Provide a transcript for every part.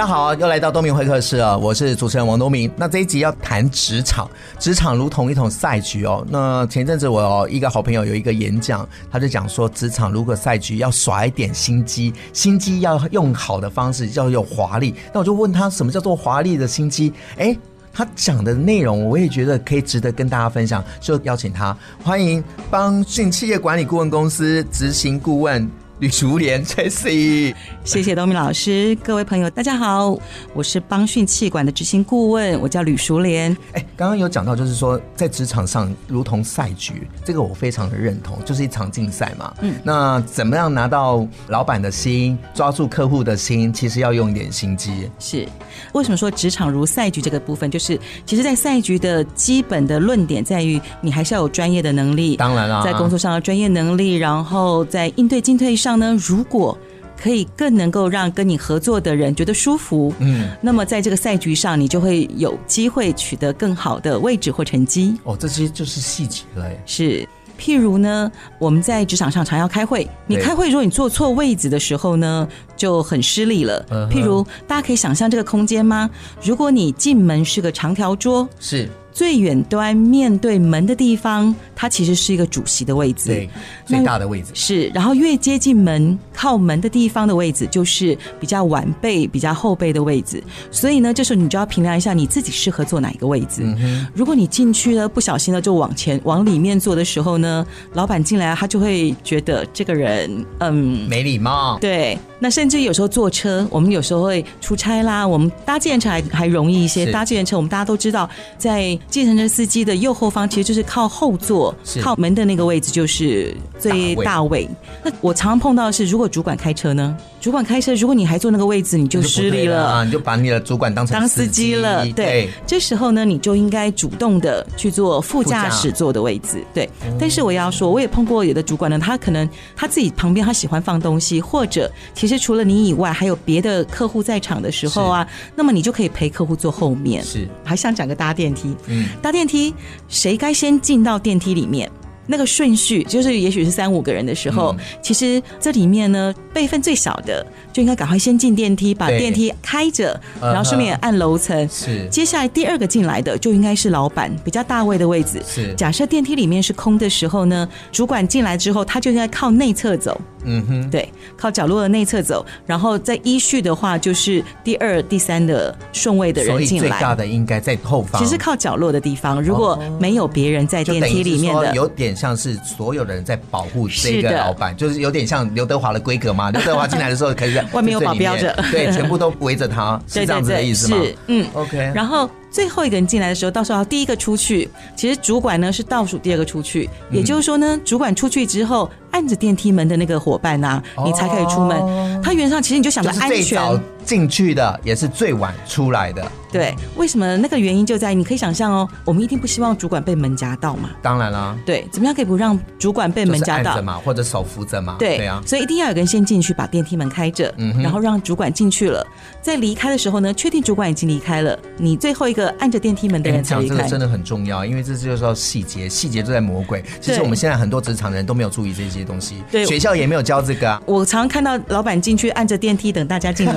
大家好，又来到东明会客室啊！我是主持人王东明。那这一集要谈职场，职场如同一桶赛局哦。那前阵子我一个好朋友有一个演讲，他就讲说，职场如果赛局要耍一点心机，心机要用好的方式，要有华丽。那我就问他，什么叫做华丽的心机？诶，他讲的内容我也觉得可以值得跟大家分享，就邀请他，欢迎邦讯企业管理顾问公司执行顾问。吕淑莲，Tracy，谢谢东明老师，各位朋友，大家好，我是邦讯气管的执行顾问，我叫吕淑莲。哎，刚刚有讲到，就是说在职场上如同赛局，这个我非常的认同，就是一场竞赛嘛。嗯，那怎么样拿到老板的心，抓住客户的心，其实要用一点心机。是，为什么说职场如赛局这个部分，就是其实，在赛局的基本的论点在于，你还是要有专业的能力，当然了，在工作上的专业能力，然后在应对进退上。呢，如果可以更能够让跟你合作的人觉得舒服，嗯，那么在这个赛局上，你就会有机会取得更好的位置或成绩。哦，这些就是细节了。是，譬如呢，我们在职场上常要开会，你开会如果你坐错位置的时候呢，就很失礼了。譬如，大家可以想象这个空间吗？如果你进门是个长条桌，是。最远端面对门的地方，它其实是一个主席的位置，对，最大的位置是。然后越接近门、靠门的地方的位置，就是比较晚辈、比较后辈的位置。所以呢，这时候你就要评量一下你自己适合坐哪一个位置。嗯、如果你进去呢，不小心呢就往前往里面坐的时候呢，老板进来他就会觉得这个人嗯没礼貌。对，那甚至有时候坐车，我们有时候会出差啦，我们搭计程车还还容易一些。搭计程车，我们大家都知道在。计程车司机的右后方其实就是靠后座，靠门的那个位置就是最大位。那我常常碰到的是，如果主管开车呢？主管开车，如果你还坐那个位置，你就失礼了啊！你就把你的主管当成当司机了。对，这时候呢，你就应该主动的去坐副驾驶座的位置。对，但是我要说，我也碰过有的主管呢，他可能他自己旁边他喜欢放东西，或者其实除了你以外，还有别的客户在场的时候啊，那么你就可以陪客户坐后面。是，还想讲个搭电梯。嗯，搭电梯，谁该先进到电梯里面？那个顺序就是，也许是三五个人的时候，嗯、其实这里面呢，辈分最小的就应该赶快先进电梯，把电梯开着，然后顺便按楼层。是，接下来第二个进来的就应该是老板比较大位的位置。是，假设电梯里面是空的时候呢，主管进来之后，他就应该靠内侧走。嗯哼，对，靠角落的内侧走，然后在依序的话，就是第二、第三的顺位的人进来。所以最大的应该在后方。其实靠角落的地方，如果没有别人在电梯里面的，有点像是所有的人在保护这个老板，就是有点像刘德华的规格嘛。刘德华进来的时候可以在外面有保镖着，对，全部都围着他，是这样子的意思吗？是，嗯，OK。然后最后一个人进来的时候，到时候要第一个出去。其实主管呢是倒数第二个出去，也就是说呢，主管出去之后。按着电梯门的那个伙伴呐、啊，你才可以出门。他原则上其实你就想着安全。最早进去的也是最晚出来的。对，为什么那个原因就在于你可以想象哦，我们一定不希望主管被门夹到嘛。当然啦。对，怎么样可以不让主管被门夹到嘛？或者手扶着嘛？对，对啊。所以一定要有个人先进去把电梯门开着，嗯，然后让主管进去了。在离开的时候呢，确定主管已经离开了，你最后一个按着电梯门的人才离开。这个真的很重要，因为这就是说细节，细节就在魔鬼。其实我们现在很多职场人都没有注意这些。东西，对，学校也没有教这个啊。我常看到老板进去按着电梯等大家进来。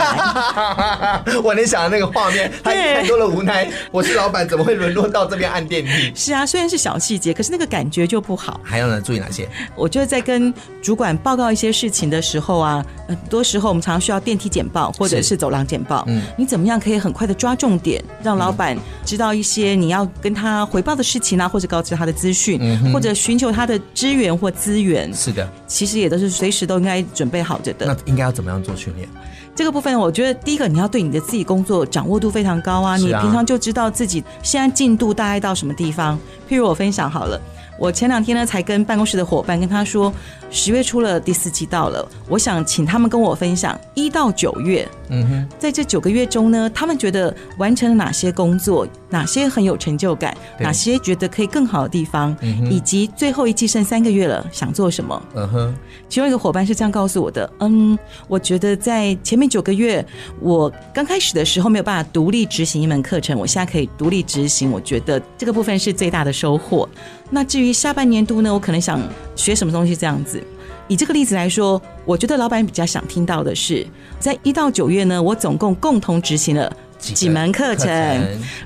我能想到那个画面，他太多了无奈。我是老板，怎么会沦落到这边按电梯？是啊，虽然是小细节，可是那个感觉就不好。还要呢，注意哪些？我觉得在跟主管报告一些事情的时候啊，很多时候我们常常需要电梯简报或者是走廊简报。嗯，你怎么样可以很快的抓重点，让老板知道一些你要跟他回报的事情啊，或者告知他的资讯，或者寻求他的支援或资源。是的，其实也都是随时都应该准备好着的。那应该要怎么样做训练？这个部分，我觉得第一个你要对你的自己工作掌握度非常高啊，啊你平常就知道自己现在进度大概到什么地方。譬如我分享好了。我前两天呢才跟办公室的伙伴跟他说，十月初了，第四季到了，我想请他们跟我分享一到九月，嗯哼，在这九个月中呢，他们觉得完成了哪些工作，哪些很有成就感，哪些觉得可以更好的地方，以及最后一季剩三个月了，想做什么？嗯哼，其中一个伙伴是这样告诉我的，嗯，我觉得在前面九个月，我刚开始的时候没有办法独立执行一门课程，我现在可以独立执行，我觉得这个部分是最大的收获。那至于下半年度呢，我可能想学什么东西这样子。以这个例子来说，我觉得老板比较想听到的是，在一到九月呢，我总共共同执行了几门课程，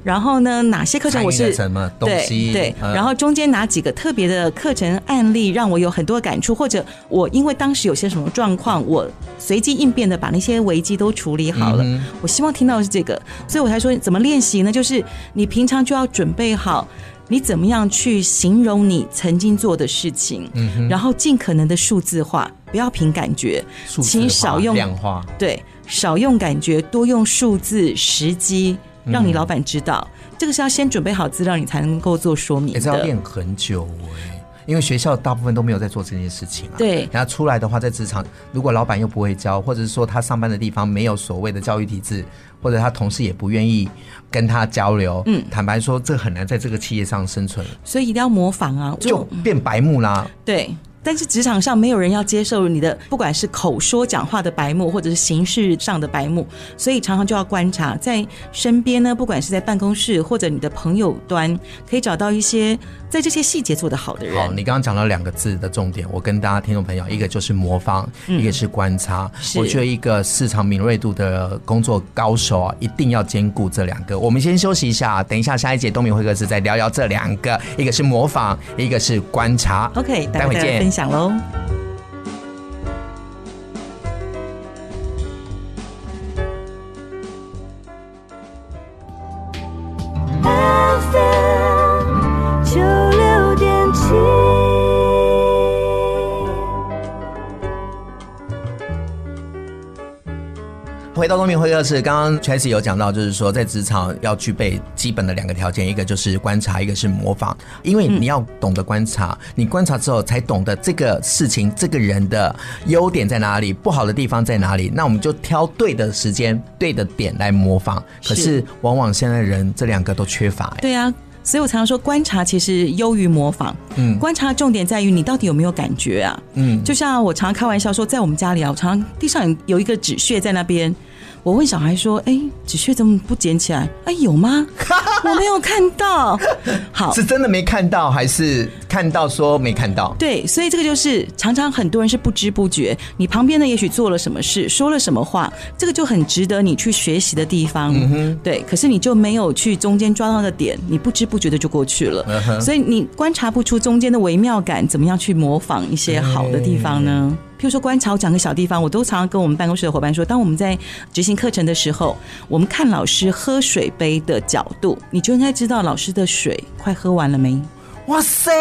然后呢，哪些课程我是什么东西？对，对，然后中间哪几个特别的课程案例让我有很多感触，或者我因为当时有些什么状况，我随机应变的把那些危机都处理好了。嗯、我希望听到的是这个，所以我才说怎么练习呢？就是你平常就要准备好。你怎么样去形容你曾经做的事情？嗯，然后尽可能的数字化，不要凭感觉，请少用量化，对，少用感觉，多用数字时机，让你老板知道，嗯、这个是要先准备好资料，你才能够做说明的。也、欸、要练很久哎、欸，因为学校大部分都没有在做这件事情啊。对，然后出来的话，在职场，如果老板又不会教，或者是说他上班的地方没有所谓的教育体制。或者他同事也不愿意跟他交流，嗯，坦白说，这很难在这个企业上生存，所以一定要模仿啊，就变白目啦。对，但是职场上没有人要接受你的，不管是口说讲话的白目，或者是形式上的白目，所以常常就要观察，在身边呢，不管是在办公室或者你的朋友端，可以找到一些。在这些细节做得好的人，好，你刚刚讲了两个字的重点，我跟大家听众朋友，一个就是模仿，嗯、一个是观察。我觉得一个市场敏锐度的工作高手啊，一定要兼顾这两个。我们先休息一下，等一下下一节东明会客室再聊聊这两个，一个是模仿，一个是观察。OK，待会见，分享喽。回到东明会客室，刚刚 Tracy 有讲到，就是说在职场要具备基本的两个条件，一个就是观察，一个是模仿。因为你要懂得观察，你观察之后才懂得这个事情、这个人的优点在哪里，不好的地方在哪里。那我们就挑对的时间、对的点来模仿。可是往往现在人这两个都缺乏。对啊，所以我常常说，观察其实优于模仿。嗯，观察重点在于你到底有没有感觉啊？嗯，就像我常常开玩笑说，在我们家里啊，我常常地上有一个纸屑在那边。我问小孩说：“哎，纸屑怎么不捡起来？哎，有吗？我没有看到。好，是真的没看到，还是看到说没看到？对，所以这个就是常常很多人是不知不觉，你旁边呢也许做了什么事，说了什么话，这个就很值得你去学习的地方。嗯，对，可是你就没有去中间抓到的点，你不知不觉的就过去了。嗯，所以你观察不出中间的微妙感，怎么样去模仿一些好的地方呢？”譬如说观察，我讲个小地方，我都常常跟我们办公室的伙伴说，当我们在执行课程的时候，我们看老师喝水杯的角度，你就应该知道老师的水快喝完了没？哇塞，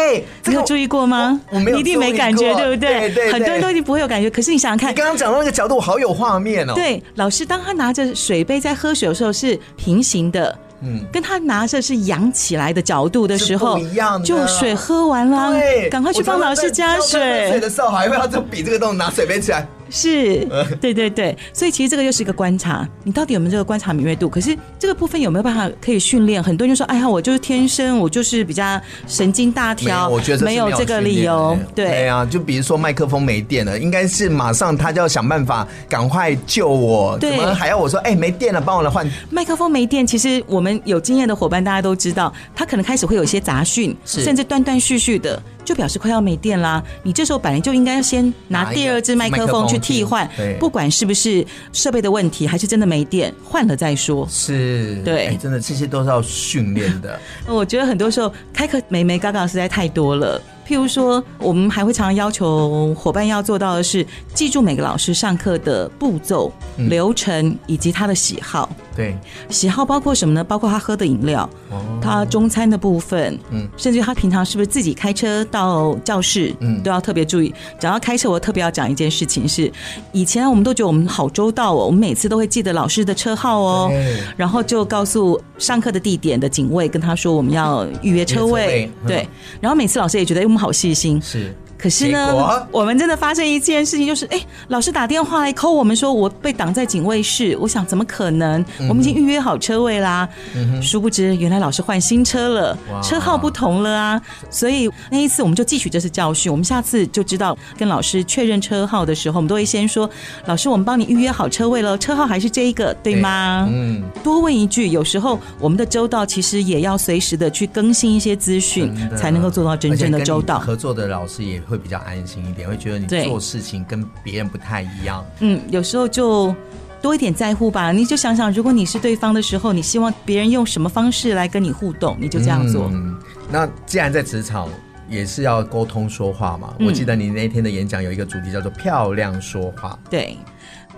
这个、你有注意过吗？我，我没有，你一定没感觉，对不对？对，对，对，很多人都一定不会有感觉。可是你想想看，你刚刚讲到那个角度，好有画面哦。对，老师当他拿着水杯在喝水的时候是平行的。嗯，跟他拿着是扬起来的角度的时候，就水喝完了，对，赶快去帮老师加水。水的时候还会要就比这个动作，拿水杯起来。是，对对对，所以其实这个就是一个观察，你到底有没有这个观察敏锐度？可是这个部分有没有办法可以训练？很多人就说：“哎呀，我就是天生，我就是比较神经大条。”我觉得没有这个理由。对，对啊，就比如说麦克风没电了，应该是马上他就要想办法赶快救我，对，怎么还要我说：“哎，没电了，帮我来换。”麦克风没电，其实我们有经验的伙伴大家都知道，他可能开始会有一些杂讯，甚至断断续续的。就表示快要没电啦，你这时候本来就应该要先拿第二支麦克风去替换，不管是不是设备的问题，还是真的没电，换了再说。是，对，真的这些都是要训练的。我觉得很多时候开课眉眉角角实在太多了。譬如说，我们还会常常要求伙伴要做到的是，记住每个老师上课的步骤、流程以及他的喜好。对，喜好包括什么呢？包括他喝的饮料，哦，他中餐的部分，嗯，甚至他平常是不是自己开车到教室，嗯，都要特别注意。讲到开车，我特别要讲一件事情是，以前我们都觉得我们好周到哦，我们每次都会记得老师的车号哦，然后就告诉上课的地点的警卫跟他说我们要预约车位，对，然后每次老师也觉得我们好细心，是。可是呢，我们真的发生一件事情，就是哎，老师打电话来 call 我们说，我被挡在警卫室。我想怎么可能？我们已经预约好车位啦。嗯、殊不知，原来老师换新车了，车号不同了啊。所以那一次我们就汲取这次教训，我们下次就知道跟老师确认车号的时候，我们都会先说：“老师，我们帮你预约好车位了，车号还是这一个，对吗？”嗯。多问一句，有时候我们的周到其实也要随时的去更新一些资讯，才能够做到真正的周到。合作的老师也。会比较安心一点，会觉得你做事情跟别人不太一样。嗯，有时候就多一点在乎吧。你就想想，如果你是对方的时候，你希望别人用什么方式来跟你互动，你就这样做。嗯，那既然在职场也是要沟通说话嘛，嗯，我记得你那天的演讲有一个主题叫做“漂亮说话”。对。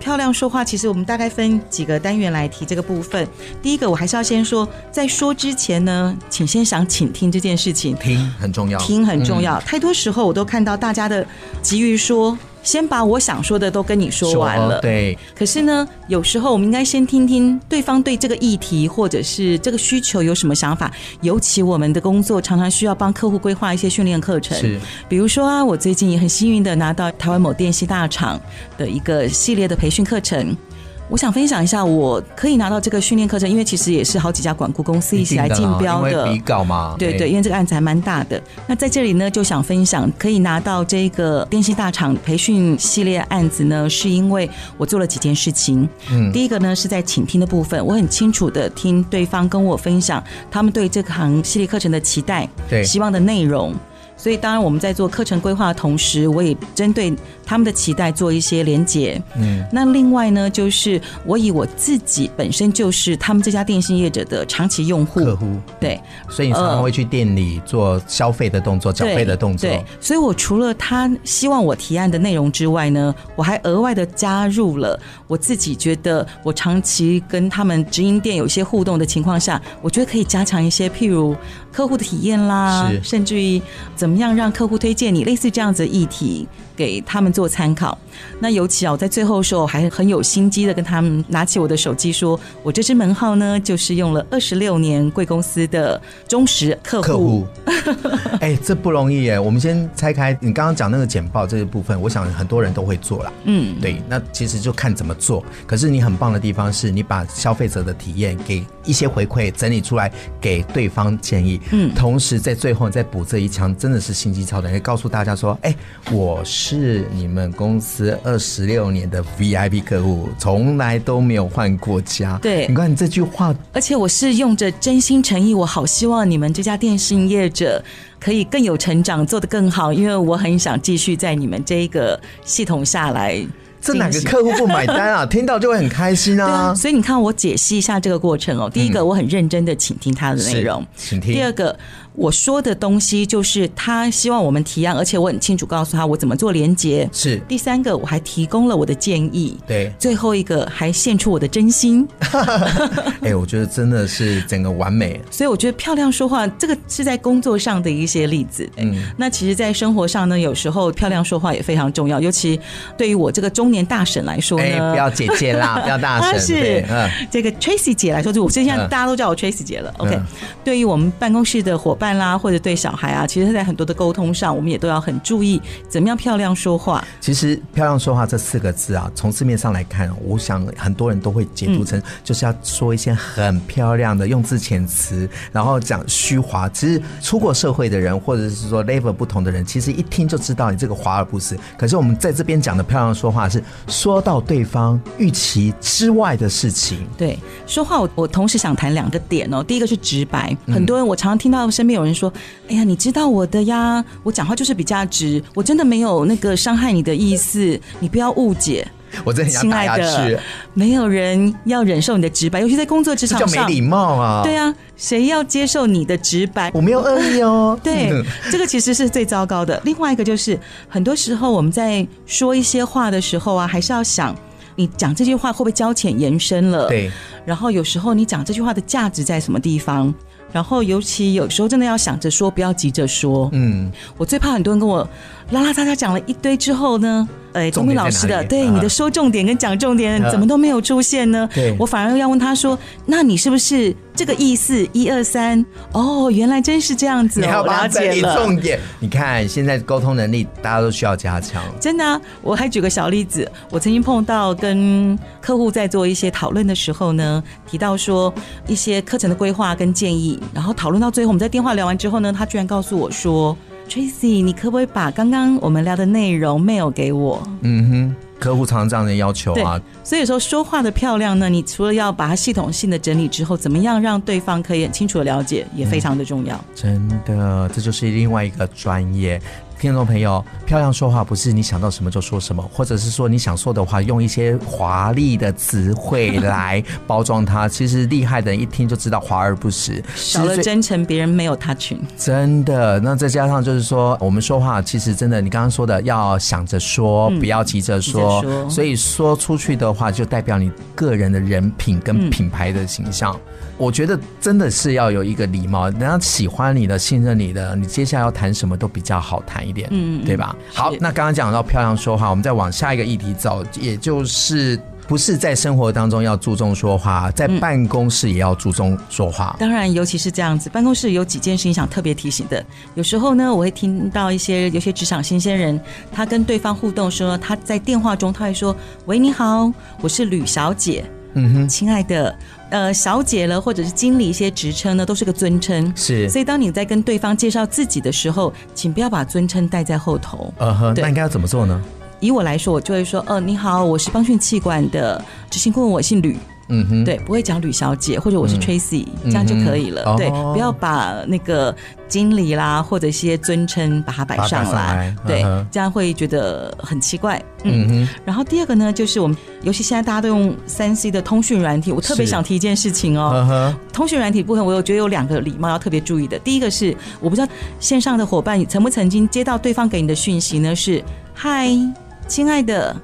漂亮说话，其实我们大概分几个单元来提这个部分。第一个，我还是要先说，在说之前呢，请先想倾听这件事情，听很重要，听很重要。嗯。太多时候，我都看到大家的急于说。先把我想说的都跟你说完了，对。可是呢，有时候我们应该先听听对方对这个议题或者是这个需求有什么想法。尤其我们的工作常常需要帮客户规划一些训练课程，是。比如说啊，我最近也很幸运的拿到台湾某电信大厂的一个系列的培训课程。我想分享一下，我可以拿到这个训练课程，因为其实也是好几家管顾公司一起来竞标的，比稿嘛。对对，因为这个案子还蛮大的。那在这里呢，就想分享可以拿到这个电信大厂培训系列案子呢，是因为我做了几件事情。嗯，第一个呢是在倾听的部分，我很清楚的听对方跟我分享他们对这行系列课程的期待，对，希望的内容。所以，当然我们在做课程规划的同时，我也针对他们的期待做一些连结。嗯，那另外呢，就是我以我自己本身就是他们这家电信业者的长期用户，客户，对，所以你常常会去店里做消费的动作、缴费的动作。对，所以我除了他希望我提案的内容之外呢，我还额外的加入了我自己觉得我长期跟他们直营店有一些互动的情况下，我觉得可以加强一些，譬如客户的体验啦，甚至于怎么。样让客户推荐你？类似这样子的议题。给他们做参考。那尤其啊，我在最后的时候还很有心机的跟他们拿起我的手机说：“我这支门号呢，就是用了二十六年贵公司的忠实客户。”客户，哎，这不容易哎。我们先拆开你刚刚讲那个简报这一部分，我想很多人都会做了。嗯，对。那其实就看怎么做。可是你很棒的地方是你把消费者的体验给一些回馈整理出来，给对方建议。嗯，同时在最后再补这一枪，真的是心机超人，也告诉大家说：“哎，我是。”是你们公司二十六年的 VIP 客户，从来都没有换过家。对，你看你这句话，而且我是用着真心诚意，我好希望你们这家电信业者可以更有成长，做得更好，因为我很想继续在你们这一个系统下来。这哪个客户不买单啊？听到就会很开心啊！啊所以你看，我解析一下这个过程哦。第一个，我很认真的倾听他的内容，请听。第二个。我说的东西就是他希望我们提案，而且我很清楚告诉他我怎么做连接。是第三个，我还提供了我的建议。对，最后一个还献出我的真心。哎，我觉得真的是整个完美。所以我觉得漂亮说话，这个是在工作上的一些例子。嗯，那其实，在生活上呢，有时候漂亮说话也非常重要，尤其对于我这个中年大婶来说呢，哎，不要姐姐啦，不要大婶。是，嗯，这个 Tracy 姐来说，就我现在大家都叫我 Tracy 姐了。OK，对于我们办公室的伙伴。啦，或者对小孩啊，其实，在很多的沟通上，我们也都要很注意怎么样漂亮说话。其实“漂亮说话”这四个字啊，从字面上来看，我想很多人都会解读成就是要说一些很漂亮的用字遣词，然后讲虚华。其实出过社会的人，或者是说 level 不同的人，其实一听就知道你这个华而不实。可是我们在这边讲的漂亮说话，是说到对方预期之外的事情。对，说话我我同时想谈两个点哦。第一个是直白，很多人我常常听到身边有人说：“哎呀，你知道我的呀，我讲话就是比较直，我真的没有那个伤害你的意思，你不要误解。”我真的想打下去。亲爱的，没有人要忍受你的直白，尤其在工作职场上，没礼貌啊！对啊，谁要接受你的直白？我没有恶意哦。对，这个其实是最糟糕的。另外一个就是，很多时候我们在说一些话的时候啊，还是要想。你讲这句话会不会交浅延伸了？对。然后有时候你讲这句话的价值在什么地方？然后尤其有时候真的要想着说，不要急着说。嗯，我最怕很多人跟我拉拉杂杂讲了一堆之后呢，哎，东明老师的，对、啊、你的说重点跟讲重点怎么都没有出现呢？对，我反而要问他说，那你是不是这个意思？一二三，哦，原来真是这样子、哦，你要把它整理重点。你看现在沟通能力大家都需要加强，真的、啊。我还举个小例子，我曾经碰到跟客户在做一些讨论的时候呢，提到说一些课程的规划跟建议。然后讨论到最后，我们在电话聊完之后呢，他居然告诉我说：“Tracy，你可不可以把刚刚我们聊的内容 mail 给我？”嗯哼，客户常常这样的要求啊。所以说说话的漂亮呢，你除了要把它系统性的整理之后，怎么样让对方可以很清楚的了解，也非常的重要。嗯，真的，这就是另外一个专业。听众朋友，漂亮说话不是你想到什么就说什么，或者是说你想说的话用一些华丽的词汇来包装它。其实厉害的人一听就知道华而不实，少了真诚，别人没有他群。真的，那再加上就是说，我们说话其实真的，你刚刚说的要想着说，不要急着说，所以说出去的话就代表你个人的人品跟品牌的形象。嗯我觉得真的是要有一个礼貌，人家喜欢你的、信任你的，你接下来要谈什么都比较好谈一点，嗯，对吧？好，那刚刚讲到漂亮说话，我们再往下一个议题走，也就是不是在生活当中要注重说话，在办公室也要注重说话。当然，尤其是这样子，办公室有几件事情想特别提醒的。有时候呢，我会听到一些有些职场新鲜人，他跟对方互动说，他在电话中他会说：“喂，你好，我是吕小姐。”嗯哼，亲爱的。呃，小姐了，或者是经理一些职称呢，都是个尊称。是，所以当你在跟对方介绍自己的时候，请不要把尊称带在后头。呃呵，那应该要怎么做呢？以我来说，我就会说，呃，你好，我是邦讯气管的执行顾问，我姓吕。嗯哼，对，不会讲吕小姐或者我是 Tracy，嗯，这样就可以了。嗯、对，不要把那个经理啦或者一些尊称把它摆上来，来对，嗯、这样会觉得很奇怪。嗯，嗯哼。然后第二个呢，就是我们尤其现在大家都用三 C 的通讯软体，我特别想提一件事情哦。嗯、通讯软体部分，我有觉得有两个礼貌要特别注意的。第一个是，我不知道线上的伙伴曾不曾经接到对方给你的讯息呢？是嗨，亲爱的。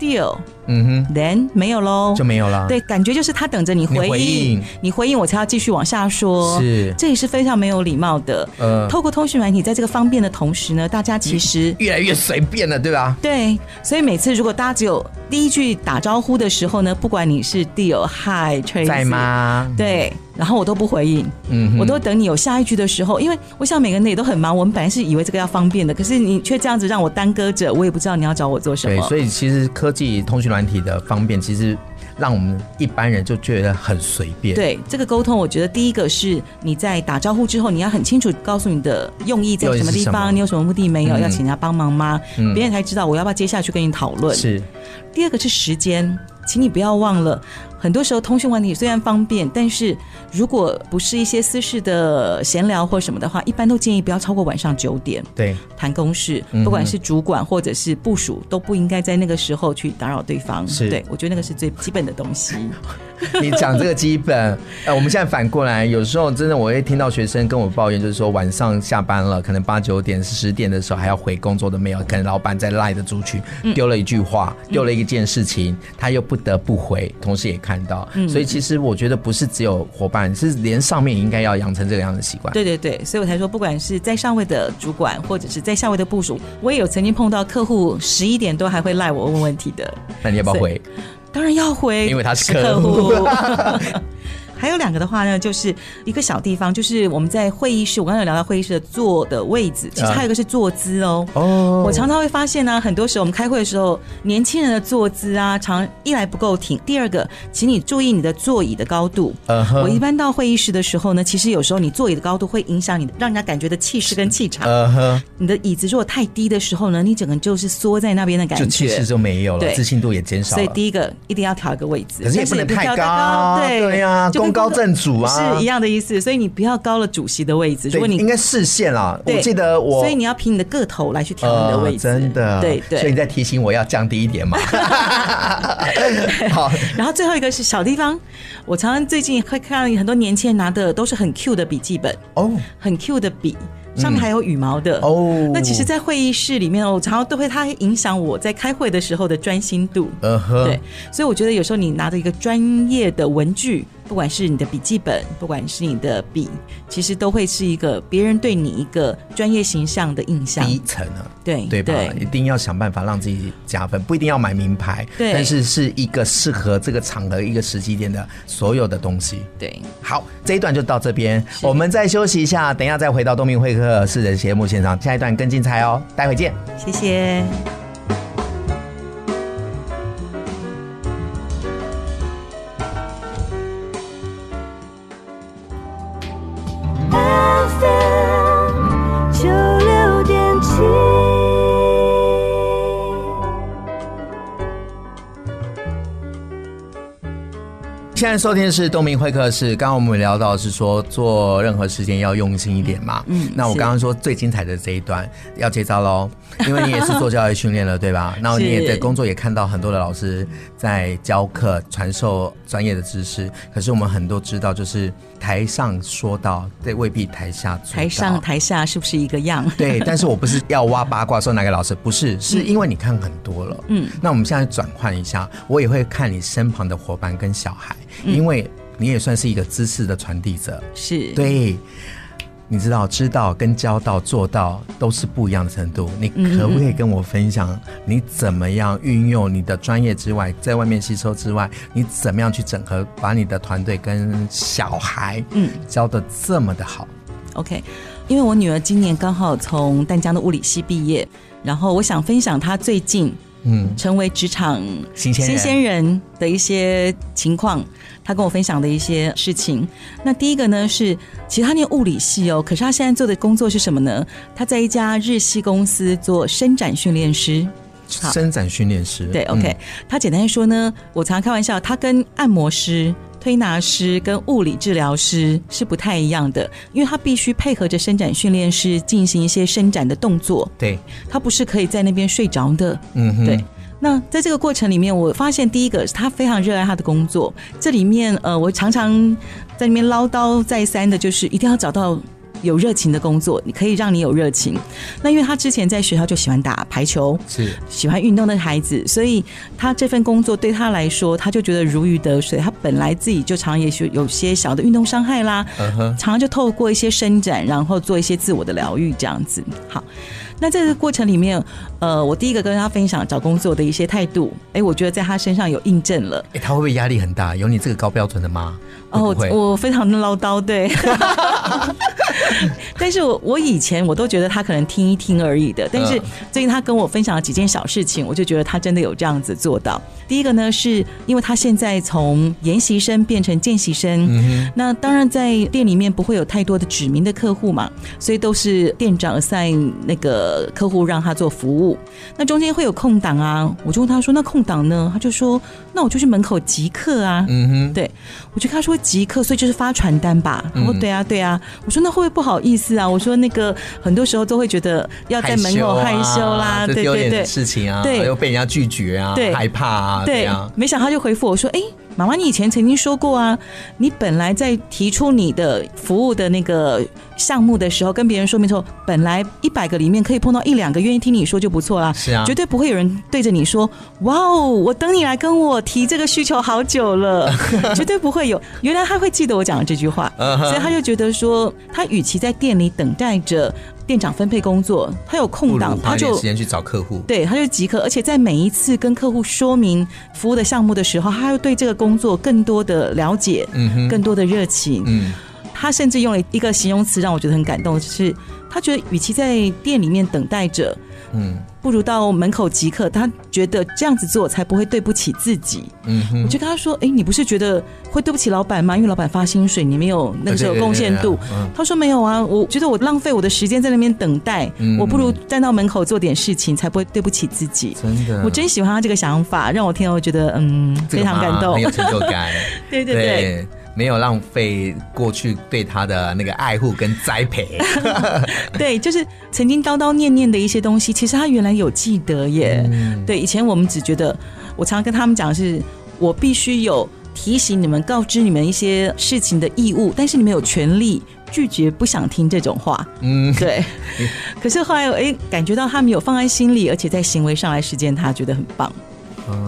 Deal，嗯哼，Then 没有喽，就没有了。对，感觉就是他等着你回应，你回应，你回应我才要继续往下说。是，这也是非常没有礼貌的。呃，透过通讯软体，在这个方便的同时呢，大家其实越来越随便了，对吧？对，所以每次如果大家只有第一句打招呼的时候呢，不管你是 Deal，Hi，Tracy，在吗？对。然后我都不回应，嗯，我都等你有下一句的时候，因为我想每个人也都很忙，我们本来是以为这个要方便的，可是你却这样子让我耽搁着，我也不知道你要找我做什么。对，所以其实科技通讯软体的方便，其实让我们一般人就觉得很随便。对，这个沟通，我觉得第一个是你在打招呼之后，你要很清楚告诉你的用意在什么地方，你有什么目的没有，嗯、要请人家帮忙吗？嗯、别人才知道我要不要接下去跟你讨论。是，第二个是时间，请你不要忘了。很多时候通讯问题虽然方便，但是如果不是一些私事的闲聊或什么的话，一般都建议不要超过晚上九点。对，谈公事，不管是主管或者是部署，都不应该在那个时候去打扰对方。是，对，我觉得那个是最基本的东西。你讲这个基本，呃，我们现在反过来，有时候真的我会听到学生跟我抱怨，就是说晚上下班了，可能八九点、十点的时候还要回工作的 mail，可能老板在赖的出去丢了一句话，丢了一件事情，他又不得不回，同时也看。看到，所以其实我觉得不是只有伙伴，是连上面也应该要养成这个样的习惯。对对对，所以我才说，不管是在上位的主管，或者是在下位的部署，我也有曾经碰到客户十一点多还会赖我问问题的。那你要不要回？当然要回，因为他是客户。还有两个的话呢，就是一个小地方，就是我们在会议室，我刚才有聊到会议室的坐的位置，其实还有一个是坐姿哦。哦，我常常会发现呢、啊，很多时候我们开会的时候，年轻人的坐姿啊，常一来不够挺，第二个，请你注意你的座椅的高度。Uh huh. 我一般到会议室的时候呢，其实有时候你座椅的高度会影响你，让人家感觉的气势跟气场。Uh. 你的椅子如果太低的时候呢，你整个就是缩在那边的感觉，就气势就没有了，对自信度也减少了。所以第一个一定要调一个位置，可是也不能太高。高对对呀、啊，高正主啊，是一样的意思，所以你不要高了主席的位置。如果你应该视线啦，我记得我，所以你要凭你的个头来去调你的位置。真的，对对。所以你在提醒我要降低一点嘛。好，然后最后一个是小地方，我常常最近会看到很多年轻人拿的都是很 Q 的笔记本哦，很 Q 的笔。上面还有羽毛的哦。那其实，在会议室里面，我常常都会它影响我在开会的时候的专心度。嗯哼，对，所以我觉得有时候你拿着一个专业的文具。不管是你的笔记本，不管是你的笔，其实都会是一个别人对你一个专业形象的印象。第一层啊，对对吧对？一定要想办法让自己加分，不一定要买名牌，对，但是是一个适合这个场合、一个时机点的所有的东西。对，好，这一段就到这边，我们再休息一下，等一下再回到东明会客室的节目现场，下一段更精彩哦，待会见，谢谢。现在收听的是东明会客室。刚刚我们聊到是说做任何事情要用心一点嘛。嗯，那我刚刚说最精彩的这一段要接招喽，因为你也是做教育训练了，对吧？然后你也在工作也看到很多的老师在教课传授专业的知识。可是我们很多知道，就是台上说到，对，未必台下做。台上台下是不是一个样？对，但是我不是要挖八卦说哪个老师，不是，是因为你看很多了。嗯，那我们现在转换一下，我也会看你身旁的伙伴跟小孩。因为你也算是一个知识的传递者，是对，你知道，知道跟教到做到都是不一样的程度。你可不可以跟我分享，你怎么样运用你的专业之外，在外面吸收之外，你怎么样去整合，把你的团队跟小孩，嗯，教的这么的好？OK，因为我女儿今年刚好从淡江的物理系毕业，然后我想分享她最近。嗯，成为职场新鲜新鲜人的一些情况，他跟我分享的一些事情。那第一个呢是，其实他念物理系哦，可是他现在做的工作是什么呢？他在一家日系公司做伸展训练师。伸展训练师，对，OK。他简单说呢，我常常开玩笑，他跟按摩师。推拿师跟物理治疗师是不太一样的，因为他必须配合着伸展训练师进行一些伸展的动作。对，他不是可以在那边睡着的。嗯哼，对。那在这个过程里面，我发现第一个是他非常热爱他的工作。这里面，呃，我常常在里面唠叨再三的，就是一定要找到。有热情的工作，你可以让你有热情。那因为他之前在学校就喜欢打排球，是喜欢运动的孩子，所以他这份工作对他来说，他就觉得如鱼得水。他本来自己就常也许有些小的运动伤害啦，uh -huh. 常常就透过一些伸展，然后做一些自我的疗愈，这样子。好，那在这个过程里面，呃，我第一个跟他分享找工作的一些态度，哎，我觉得在他身上有印证了。哎，他会不会压力很大？有你这个高标准的吗？哦，我非常的唠叨，对。但是我我以前我都觉得他可能听一听而已的，但是最近他跟我分享了几件小事情，我就觉得他真的有这样子做到。第一个呢，是因为他现在从研习生变成见习生，嗯，那当然在店里面不会有太多的指名的客户嘛，所以都是店长在那个客户让他做服务。那中间会有空档啊，我就问他说：“那空档呢？”他就说：“那我就去门口即刻啊。”嗯哼，对，我就跟他说即刻，所以就是发传单吧。然后对啊，对啊，我说那会不会不好意思啊？我说那个很多时候都会觉得要在门口害羞啦，啊、对对对，事情啊，对，又被人家拒绝啊，对，害怕啊，对啊。没想到他就回复我说：“哎，妈妈，你以前曾经说过啊，你本来在提出你的服务的那个项目的时候，跟别人说明说，本来一百个里面可以碰到一两个愿意听你说就不错啦。是啊，绝对不会有人对着你说，哇哦，我等你来跟我提这个需求好久了，绝对不会有。原来他会记得我讲的这句话，所以他就觉得说，他与其在店里等待着。”店长分配工作，他有空档，他就时间去找客户。对，他就即刻，而且在每一次跟客户说明服务的项目的时候，他又对这个工作更多的了解，嗯哼，更多的热情。嗯，他甚至用了一个形容词让我觉得很感动，就是他觉得与其在店里面等待着。嗯，不如到门口即刻。他觉得这样子做才不会对不起自己。嗯哼，我就跟他说：“哎、欸，你不是觉得会对不起老板吗？因为老板发薪水，你没有那个 时候贡献度。对对对对啊”他说：“没有啊，我觉得我浪费我的时间在那边等待、嗯，我不如站到门口做点事情，才不会对不起自己。”真的，我真喜欢他这个想法，让我听了我觉得嗯、非常感动，很有成就感。对 对对。对没有浪费过去对他的那个爱护跟栽培，对，就是曾经叨叨念念的一些东西，其实他原来有记得耶。嗯、对，以前我们只觉得，我常常跟他们讲的是，我必须有提醒你们、告知你们一些事情的义务，但是你们有权利拒绝不想听这种话。嗯，对。可是后来哎，感觉到他们有放在心里，而且在行为上来实践，他觉得很棒。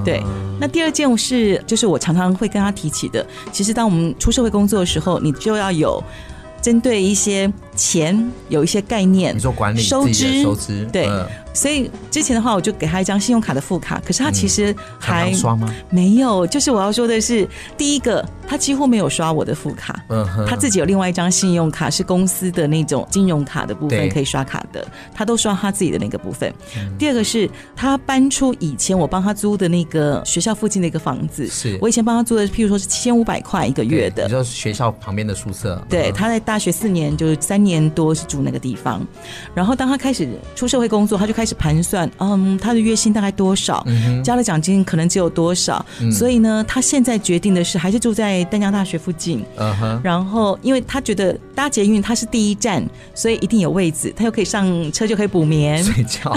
对。那第二件事就是我常常会跟他提起的，其实当我们出社会工作的时候，你就要有针对一些钱有一些概念，你做管理收支收支对。嗯所以之前的话，我就给他一张信用卡的副卡，可是他其实还刷吗？没有。就是我要说的是，第一个，他几乎没有刷我的副卡。嗯哼。他自己有另外一张信用卡，是公司的那种金融卡的部分可以刷卡的，他都刷他自己的那个部分。第二个是他搬出以前我帮他租的那个学校附近的一个房子，是我以前帮他租的，譬如说是七千五百块一个月的，就是学校旁边的宿舍。对，他在大学四年就是三年多是住那个地方，然后当他开始出社会工作，他就开始。盘算，嗯，他的月薪大概多少？嗯、交了奖金可能只有多少？嗯、所以呢，他现在决定的是还是住在丹江大学附近。嗯哼。然后，因为他觉得搭捷运他是第一站，所以一定有位置，他又可以上车就可以补眠睡觉。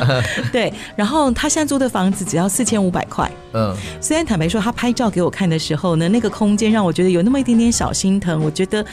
对。然后他现在租的房子只要四千五百块。嗯。虽然坦白说，他拍照给我看的时候呢，那个空间让我觉得有那么一点点小心疼。我觉得。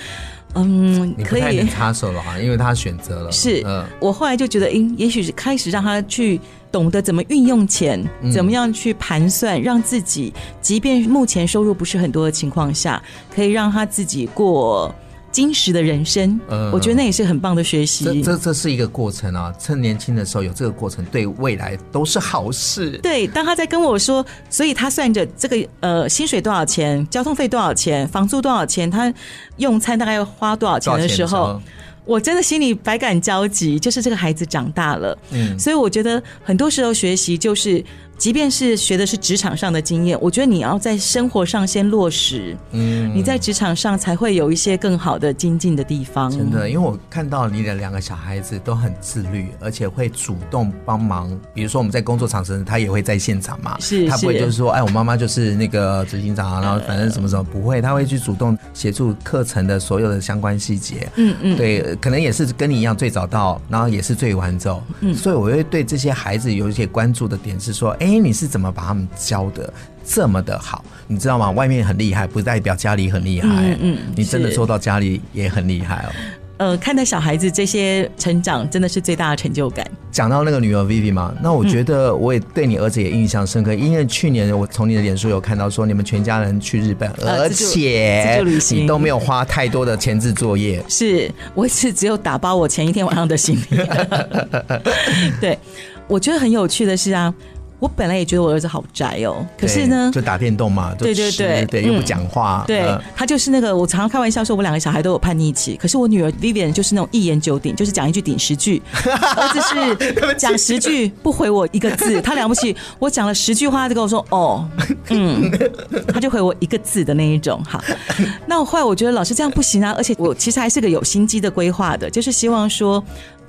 嗯，可以插手了哈，因为他选择了。是，嗯，我后来就觉得，嗯，也许是开始让他去懂得怎么运用钱，怎么样去盘算，让自己即便目前收入不是很多的情况下，可以让他自己过。金石的人生，嗯，我觉得那也是很棒的学习。这这这是一个过程啊，趁年轻的时候有这个过程，对未来都是好事。对，当他在跟我说，所以他算着这个呃薪水多少钱，交通费多少钱，房租多少钱，他用餐大概要花多少钱的时候，我真的心里百感交集。就是这个孩子长大了，嗯，所以我觉得很多时候学习就是。即便是学的是职场上的经验，我觉得你要在生活上先落实，嗯，你在职场上才会有一些更好的精进的地方。真的，因为我看到你的两个小孩子都很自律，而且会主动帮忙。比如说我们在工作场所，他也会在现场嘛，是，他不会就是说，哎，我妈妈就是那个执行长，然后反正什么什么不会，他会去主动协助课程的所有的相关细节。嗯嗯，对，可能也是跟你一样最早到，然后也是最晚走。嗯，所以我会对这些孩子有一些关注的点是说，哎。哎，你是怎么把他们教的这么的好？你知道吗？外面很厉害，不代表家里很厉害。嗯，嗯，你真的做到家里也很厉害哦。呃，看到小孩子这些成长，真的是最大的成就感。讲到那个女儿 Vivi 嘛，那我觉得我也对你儿子也印象深刻，嗯、因为去年我从你的脸书有看到说你们全家人去日本，呃、而且你都没有花太多的前置作业。是，我是只有打包我前一天晚上的行李。对，我觉得很有趣的是啊。我本来也觉得我儿子好宅哦，可是呢，就打电动嘛，对对对，对又不讲话，对、嗯、他就是那个，我常常开玩笑说，我两个小孩都有叛逆期，可是我女儿 Vivian 就是那种一言九鼎，就是讲一句顶十句，儿子是讲十句不回我一个字，他了不起，我讲了十句话，他就跟我说哦，嗯，他就回我一个字的那一种。好，那我后来我觉得老师这样不行啊，而且我其实还是个有心机的规划的，就是希望说。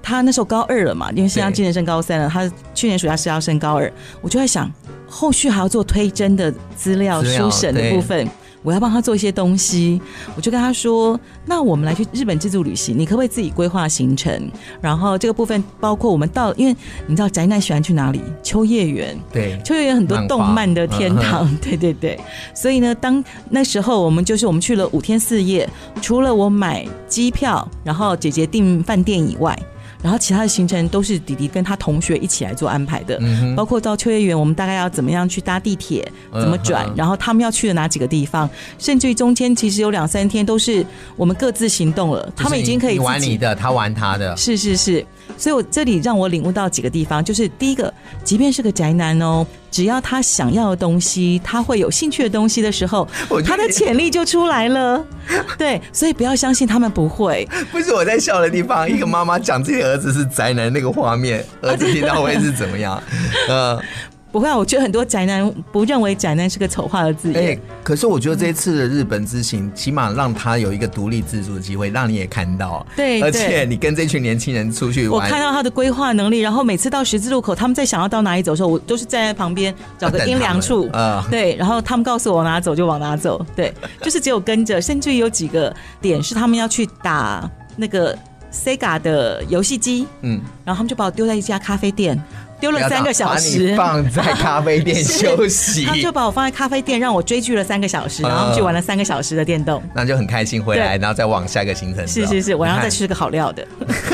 他那时候高二了嘛，因为现在今年升高三了。他去年暑假是要升高二，我就在想，后续还要做推甄的资料书审的部分，我要帮他做一些东西。我就跟他说：“那我们来去日本自助旅行，你可不可以自己规划行程？然后这个部分包括我们到，因为你知道宅男喜欢去哪里？秋叶原，对，秋叶原很多动漫的天堂，对对对。所以呢，当那时候我们就是我们去了五天四夜，除了我买机票，然后姐姐订饭店以外。”然后其他的行程都是弟弟跟他同学一起来做安排的，嗯、包括到秋叶原，我们大概要怎么样去搭地铁，怎么转，嗯、然后他们要去的哪几个地方，甚至于中间其实有两三天都是我们各自行动了，他们已经可以你玩你的，他玩他的，是是是。所以我这里让我领悟到几个地方，就是第一个，即便是个宅男哦，只要他想要的东西，他会有兴趣的东西的时候，他的潜力就出来了。对，所以不要相信他们不会。不是我在笑的地方，一个妈妈讲自己儿子是宅男那个画面，儿子听到会是怎么样？嗯。不会啊，我觉得很多宅男不认为宅男是个丑化的字眼。哎，可是我觉得这一次的日本之行，起码让他有一个独立自主的机会，让你也看到。对，而且你跟这群年轻人出去玩，我看到他的规划能力。然后每次到十字路口，他们在想要到哪里走的时候，我都是站在旁边找个阴凉处。啊，对，然后他们告诉我往哪走就往哪走。对，就是只有跟着，甚至于有几个点是他们要去打那个 Sega 的游戏机。嗯，然后他们就把我丢在一家咖啡店。丢了三个小时，放在咖啡店休息。他就把我放在咖啡店，让我追剧了三个小时，然后去玩了三个小时的电动，那就很开心。回来，然后再往下一个行程。是是是，晚上 再吃个好料的。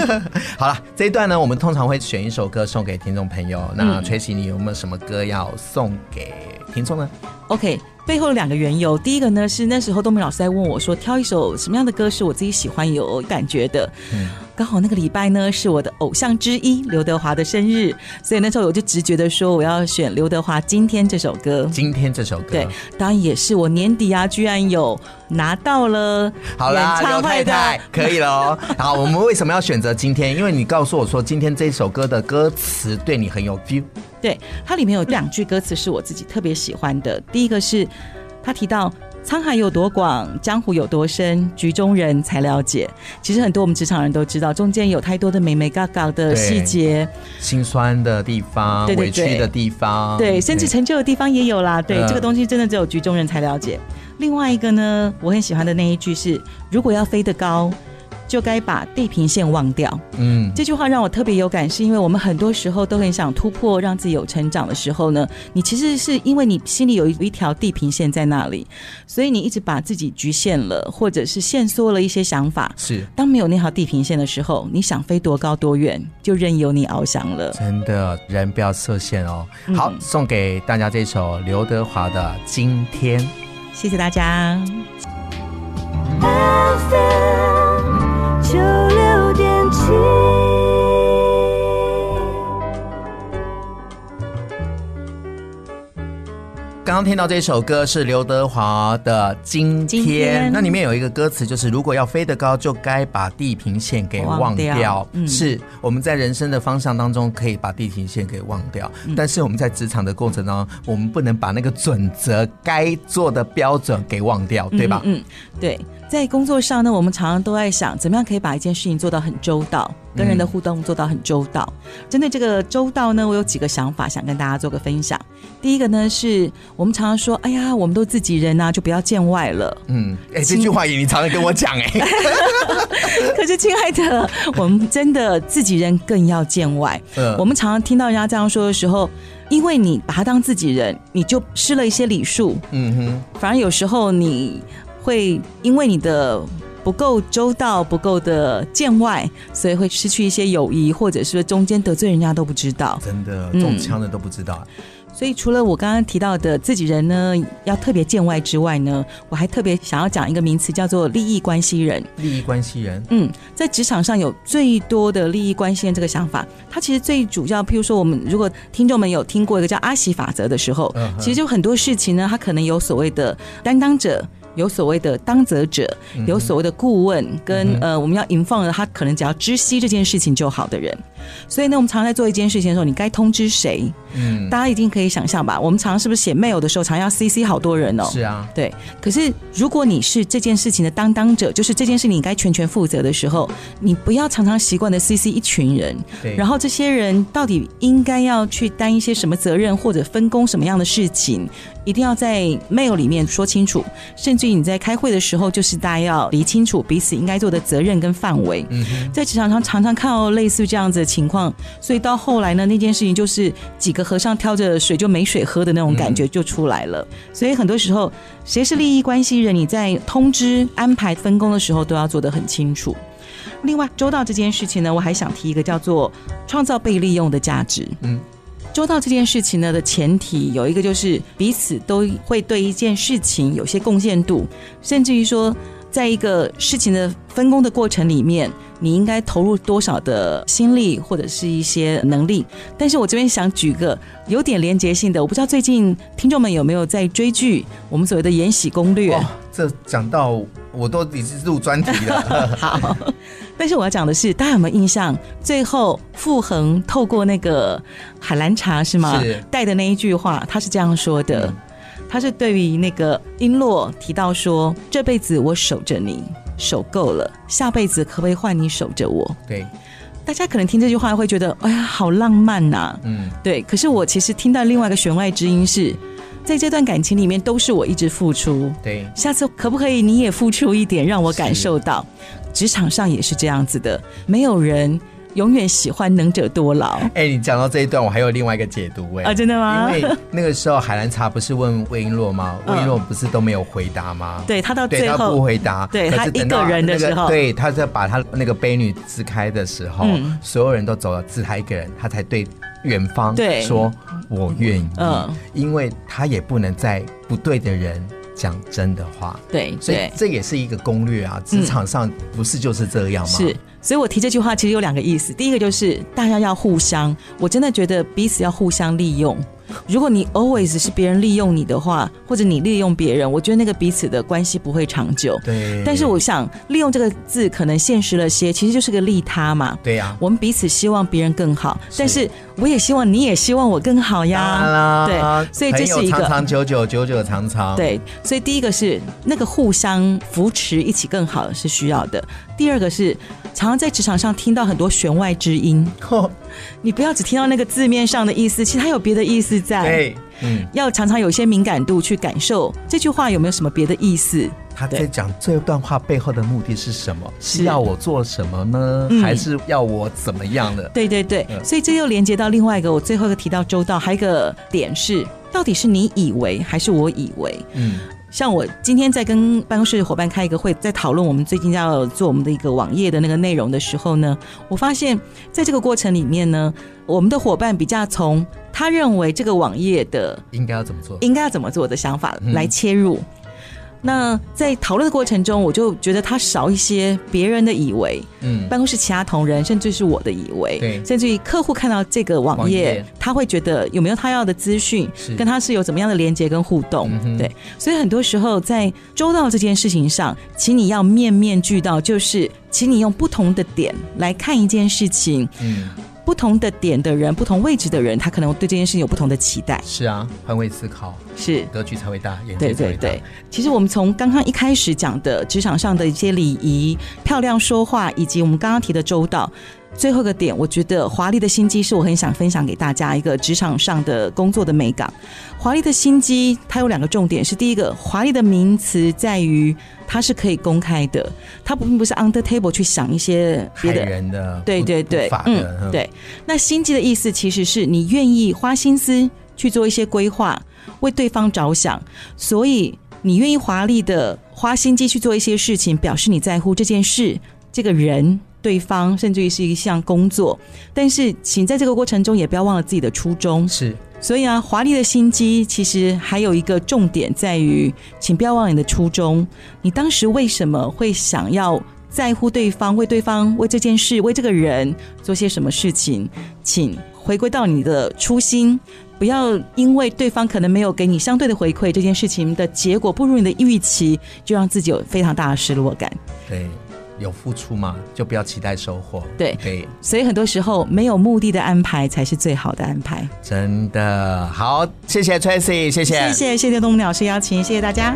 好了，这一段呢，我们通常会选一首歌送给听众朋友。那 Tracy，你有没有什么歌要送给听众呢？OK。背后有两个缘由，第一个呢是那时候东明老师在问我说，挑一首什么样的歌是我自己喜欢有感觉的。嗯，刚好那个礼拜呢是我的偶像之一刘德华的生日，所以那时候我就直觉的说我要选刘德华《今天》这首歌。今天这首歌，对，当然也是我年底啊，居然有拿到了。好啦，刘太太可以了。好，我们为什么要选择今天？因为你告诉我说今天这首歌的歌词对你很有 feel。对，它里面有两句歌词是我自己特别喜欢的。第一个是，他提到沧海有多广，江湖有多深，局中人才了解。其实很多我们职场人都知道，中间有太多的眉眉嘎嘎的细节，心酸的地方，对对对，委屈的地方，对，甚至成就的地方也有啦。对，对这个东西真的只有局中人才了解。另外一个呢，我很喜欢的那一句是：如果要飞得高。就该把地平线忘掉。嗯，这句话让我特别有感，是因为我们很多时候都很想突破，让自己有成长的时候呢，你其实是因为你心里有一一条地平线在那里，所以你一直把自己局限了，或者是限缩了一些想法。是，当没有那条地平线的时候，你想飞多高多远，就任由你翱翔了。真的，人不要设限哦。好，嗯、送给大家这首刘德华的《今天》，谢谢大家。九六点七。刚刚听到这首歌是刘德华的《今天》，那里面有一个歌词，就是如果要飞得高，就该把地平线给忘掉。忘掉嗯、是我们在人生的方向当中可以把地平线给忘掉，嗯、但是我们在职场的过程当中，我们不能把那个准则、该做的标准给忘掉，对吧？嗯，对，在工作上呢，我们常常都在想，怎么样可以把一件事情做到很周到，跟人的互动做到很周到。嗯、针对这个周到呢，我有几个想法想跟大家做个分享。第一个呢是。我们常常说：“哎呀，我们都自己人呐、啊，就不要见外了。”嗯，哎，这句话也你常常跟我讲哎。可是，亲爱的，我们真的自己人更要见外。嗯，我们常常听到人家这样说的时候，因为你把他当自己人，你就失了一些礼数。嗯哼，反而有时候你会因为你的不够周到、不够的见外，所以会失去一些友谊，或者是中间得罪人家都不知道。真的，中枪的都不知道。嗯所以，除了我刚刚提到的自己人呢，要特别见外之外呢，我还特别想要讲一个名词，叫做利益关系人。利益关系人，嗯，在职场上有最多的利益关系人这个想法，它其实最主要，譬如说，我们如果听众们有听过一个叫阿喜法则的时候，嗯、其实就很多事情呢，它可能有所谓的担当者。有所谓的当责者，有所谓的顾问，跟呃，我们要 inform 他可能只要知悉这件事情就好的人。所以呢，我们常常在做一件事情的时候，你该通知谁？嗯，大家一定可以想象吧？我们常常是不是写 mail 的时候，常常要 CC 好多人哦？是啊，对。可是如果你是这件事情的当当者，就是这件事你应该全权负责的时候，你不要常常习惯的 CC 一群人。对。然后这些人到底应该要去担一些什么责任，或者分工什么样的事情？一定要在 mail 里面说清楚，甚至于你在开会的时候，就是大家要理清楚彼此应该做的责任跟范围。嗯，在职场上常常看到类似这样子的情况，所以到后来呢，那件事情就是几个和尚挑着水就没水喝的那种感觉就出来了。嗯、所以很多时候，谁是利益关系人，你在通知、安排、分工的时候都要做得很清楚。另外，周到这件事情呢，我还想提一个叫做创造被利用的价值。嗯。周到这件事情呢的前提有一个，就是彼此都会对一件事情有些贡献度，甚至于说，在一个事情的分工的过程里面，你应该投入多少的心力或者是一些能力。但是我这边想举个有点连结性的，我不知道最近听众们有没有在追剧，我们所谓的《延禧攻略》。这讲到我都已经入专题了。好，但是我要讲的是，大家有没有印象？最后傅恒透过那个海兰茶是吗？是带的那一句话，他是这样说的：嗯、他是对于那个璎珞提到说，这辈子我守着你，守够了，下辈子可不可以换你守着我？对，大家可能听这句话会觉得，哎呀，好浪漫呐、啊。嗯，对。可是我其实听到另外一个弦外之音是。在这段感情里面，都是我一直付出。对，下次可不可以你也付出一点，让我感受到？职场上也是这样子的，没有人永远喜欢能者多劳。哎、欸，你讲到这一段，我还有另外一个解读哎、欸。啊，真的吗？因为那个时候海兰察不是问魏璎珞吗？魏璎珞不是都没有回答吗？对他到最后他不回答，对他一个人的时候，对他在把他那个婢女支开的时候，嗯、所有人都走了，只他一个人，他才对远方说：“我愿意。”嗯，因为他也不能在不对的人。讲真的话，对，所以这也是一个攻略啊。职场上不是就是这样吗？是，所以我提这句话其实有两个意思。第一个就是大家要互相，我真的觉得彼此要互相利用。如果你 always 是别人利用你的话，或者你利用别人，我觉得那个彼此的关系不会长久。对。但是我想利用这个字可能现实了些，其实就是个利他嘛。对呀、啊。我们彼此希望别人更好，是但是我也希望你也希望我更好呀。对。所以这是一个长长久久，久久长长。对。所以第一个是那个互相扶持，一起更好是需要的。第二个是常常在职场上听到很多弦外之音。你不要只听到那个字面上的意思，其实它有别的意思在。对，嗯，要常常有一些敏感度去感受这句话有没有什么别的意思。他在讲这段话背后的目的是什么？是要我做什么呢？嗯、还是要我怎么样的？对对对，嗯、所以这又连接到另外一个，我最后一个提到周到，还有一个点是，到底是你以为还是我以为？嗯。像我今天在跟办公室的伙伴开一个会，在讨论我们最近要做我们的一个网页的那个内容的时候呢，我发现在这个过程里面呢，我们的伙伴比较从他认为这个网页的应该要怎么做，应该要怎么做的想法来切入。嗯那在讨论的过程中，我就觉得他少一些别人的以为，嗯，办公室其他同仁，甚至是我的以为，对，甚至于客户看到这个网页，他会觉得有没有他要的资讯，跟他是有怎么样的连接跟互动，嗯、对，所以很多时候在周到这件事情上，请你要面面俱到，就是请你用不同的点来看一件事情，嗯。不同的点的人，不同位置的人，他可能对这件事情有不同的期待。是啊，换位思考，是格局才会大，眼界才会大。对对对，其实我们从刚刚一开始讲的职场上的一些礼仪、漂亮说话，以及我们刚刚提的周到。最后一个点，我觉得华丽的心机是我很想分享给大家一个职场上的工作的美感。华丽的心机，它有两个重点，是第一个，华丽的名词在于它是可以公开的，它并不是 under table 去想一些别的人的，对对对，嗯，对。那心机的意思其实是你愿意花心思去做一些规划，为对方着想，所以你愿意华丽的花心机去做一些事情，表示你在乎这件事，这个人。对方甚至于是一项工作，但是请在这个过程中也不要忘了自己的初衷。是，所以啊，华丽的心机其实还有一个重点在于，请不要忘了你的初衷。你当时为什么会想要在乎对方，为对方，为这件事，为这个人做些什么事情？请回归到你的初心，不要因为对方可能没有给你相对的回馈，这件事情的结果不如你的预期，就让自己有非常大的失落感。对。有付出嘛，就不要期待收获。对对，所以很多时候没有目的的安排才是最好的安排。真的好，谢谢 Tracy，谢谢，谢谢谢谢东明老师邀请，谢谢大家。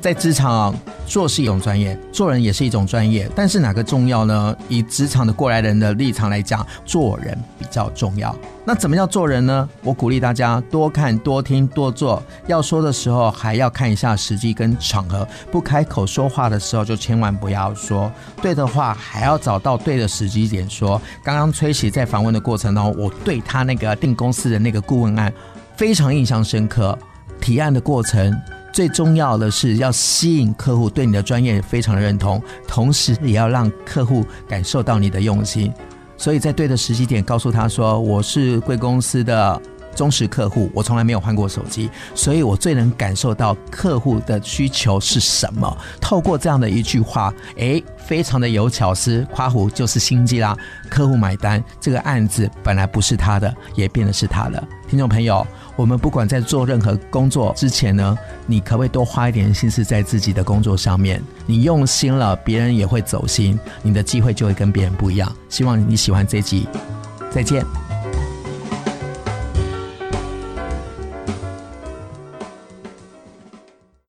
在职场啊。做是一种专业，做人也是一种专业，但是哪个重要呢？以职场的过来人的立场来讲，做人比较重要。那怎么样做人呢？我鼓励大家多看、多听、多做。要说的时候，还要看一下时机跟场合。不开口说话的时候，就千万不要说。对的话，还要找到对的时机点说。刚刚崔喜在访问的过程当中，我对他那个定公司的那个顾问案非常印象深刻。提案的过程。最重要的是要吸引客户对你的专业非常的认同，同时也要让客户感受到你的用心。所以在对的时机点告诉他说：“我是贵公司的忠实客户，我从来没有换过手机，所以我最能感受到客户的需求是什么。”透过这样的一句话，诶，非常的有巧思，夸胡就是心机啦。客户买单，这个案子本来不是他的，也变得是他的。听众朋友。我们不管在做任何工作之前呢，你可不可以多花一点心思在自己的工作上面？你用心了，别人也会走心，你的机会就会跟别人不一样。希望你喜欢这集，再见。